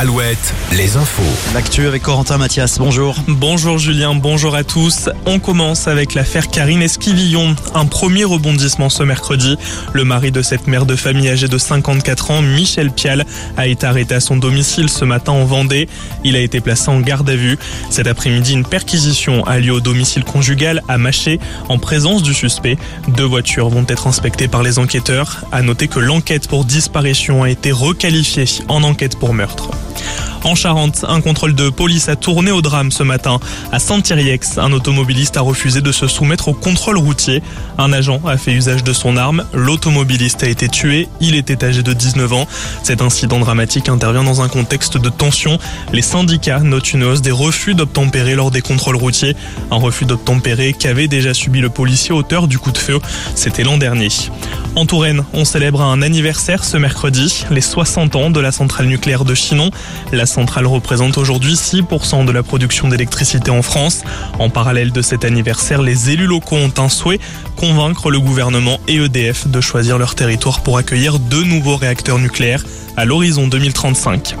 Alouette, les infos. L'actu avec Corentin Mathias, bonjour. Bonjour Julien, bonjour à tous. On commence avec l'affaire Karine Esquivillon. Un premier rebondissement ce mercredi. Le mari de cette mère de famille âgée de 54 ans, Michel Pial, a été arrêté à son domicile ce matin en Vendée. Il a été placé en garde à vue. Cet après-midi, une perquisition a lieu au domicile conjugal à Maché en présence du suspect. Deux voitures vont être inspectées par les enquêteurs. À noter que l'enquête pour disparition a été requalifiée en enquête pour meurtre. En Charente, un contrôle de police a tourné au drame ce matin. À Saint-Thierry-Ex, un automobiliste a refusé de se soumettre au contrôle routier. Un agent a fait usage de son arme. L'automobiliste a été tué. Il était âgé de 19 ans. Cet incident dramatique intervient dans un contexte de tension. Les syndicats notent une hausse des refus d'obtempérer lors des contrôles routiers. Un refus d'obtempérer qu'avait déjà subi le policier auteur du coup de feu. C'était l'an dernier. En Touraine, on célèbre un anniversaire ce mercredi, les 60 ans de la centrale nucléaire de Chinon. Centrale représente aujourd'hui 6% de la production d'électricité en France. En parallèle de cet anniversaire, les élus locaux ont un souhait, convaincre le gouvernement et EDF de choisir leur territoire pour accueillir deux nouveaux réacteurs nucléaires à l'horizon 2035.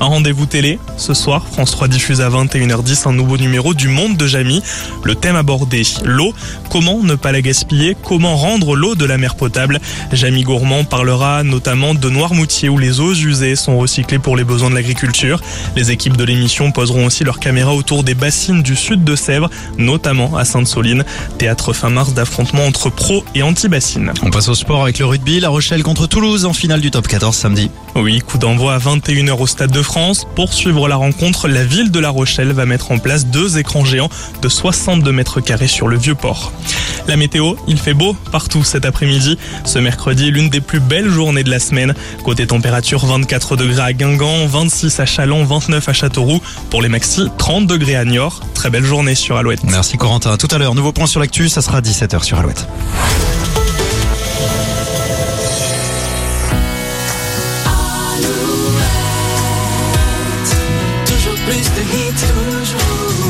Un rendez-vous télé. Ce soir, France 3 diffuse à 21h10 un nouveau numéro du Monde de Jamie. Le thème abordé, l'eau. Comment ne pas la gaspiller? Comment rendre l'eau de la mer potable? Jamie Gourmand parlera notamment de Noirmoutier où les eaux usées sont recyclées pour les besoins de l'agriculture. Les équipes de l'émission poseront aussi leurs caméras autour des bassines du sud de Sèvres, notamment à Sainte-Soline. Théâtre fin mars d'affrontements entre pro et anti-bassines. On passe au sport avec le rugby. La Rochelle contre Toulouse en finale du top 14 samedi. Oui, coup d'envoi à 21h au Stade de France. Pour suivre la rencontre, la ville de La Rochelle va mettre en place deux écrans géants de 62 mètres carrés sur le vieux port. La météo, il fait beau partout cet après-midi. Ce mercredi l'une des plus belles journées de la semaine. Côté température, 24 degrés à Guingamp, 26 à Chalon, 29 à Châteauroux. Pour les maxi, 30 degrés à Niort. Très belle journée sur Alouette. Merci Corentin. Tout à l'heure, nouveau point sur l'actu, ça sera 17h sur Alouette. plus de lui toujours.